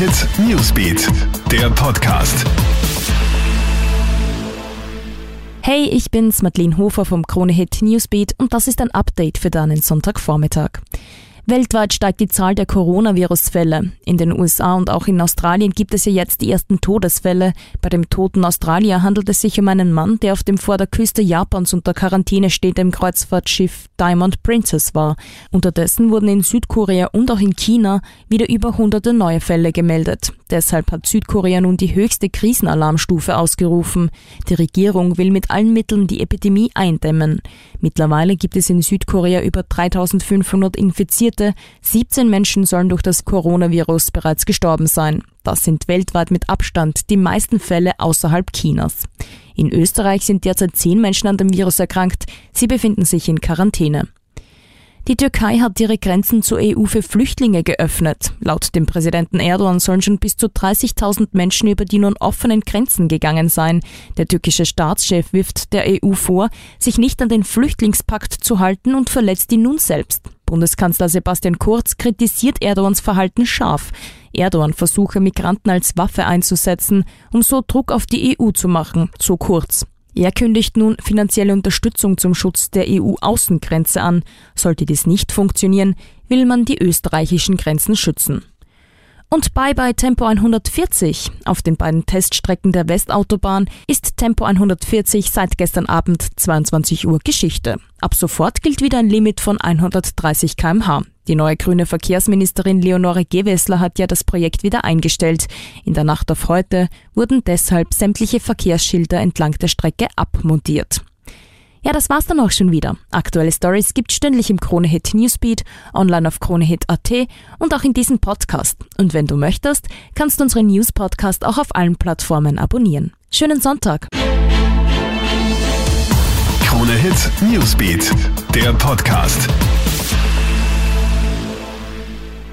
Hit Newsbeat, der Podcast. Hey, ich bin's, Madeleine Hofer vom Krone Hit Newsbeat und das ist ein Update für deinen Sonntagvormittag. Weltweit steigt die Zahl der Coronavirus-Fälle. In den USA und auch in Australien gibt es ja jetzt die ersten Todesfälle. Bei dem toten Australier handelt es sich um einen Mann, der auf dem vor der Küste Japans unter Quarantäne stehenden Kreuzfahrtschiff Diamond Princess war. Unterdessen wurden in Südkorea und auch in China wieder über hunderte neue Fälle gemeldet. Deshalb hat Südkorea nun die höchste Krisenalarmstufe ausgerufen. Die Regierung will mit allen Mitteln die Epidemie eindämmen. Mittlerweile gibt es in Südkorea über 3500 Infizierte. 17 Menschen sollen durch das Coronavirus bereits gestorben sein. Das sind weltweit mit Abstand die meisten Fälle außerhalb Chinas. In Österreich sind derzeit 10 Menschen an dem Virus erkrankt. Sie befinden sich in Quarantäne. Die Türkei hat ihre Grenzen zur EU für Flüchtlinge geöffnet. Laut dem Präsidenten Erdogan sollen schon bis zu 30.000 Menschen über die nun offenen Grenzen gegangen sein. Der türkische Staatschef wirft der EU vor, sich nicht an den Flüchtlingspakt zu halten und verletzt ihn nun selbst. Bundeskanzler Sebastian Kurz kritisiert Erdogans Verhalten scharf. Erdogan versuche Migranten als Waffe einzusetzen, um so Druck auf die EU zu machen, so Kurz. Er kündigt nun finanzielle Unterstützung zum Schutz der EU-Außengrenze an. Sollte dies nicht funktionieren, will man die österreichischen Grenzen schützen. Und bye bye Tempo 140. Auf den beiden Teststrecken der Westautobahn ist Tempo 140 seit gestern Abend 22 Uhr Geschichte. Ab sofort gilt wieder ein Limit von 130 kmh. Die neue grüne Verkehrsministerin Leonore Gewessler hat ja das Projekt wieder eingestellt. In der Nacht auf heute wurden deshalb sämtliche Verkehrsschilder entlang der Strecke abmontiert. Ja, das war's dann auch schon wieder. Aktuelle Stories gibt stündlich im Kronehit Newsbeat, online auf kronehit.at und auch in diesem Podcast. Und wenn du möchtest, kannst du unseren News Podcast auch auf allen Plattformen abonnieren. Schönen Sonntag. Kronehit Newsbeat, der Podcast.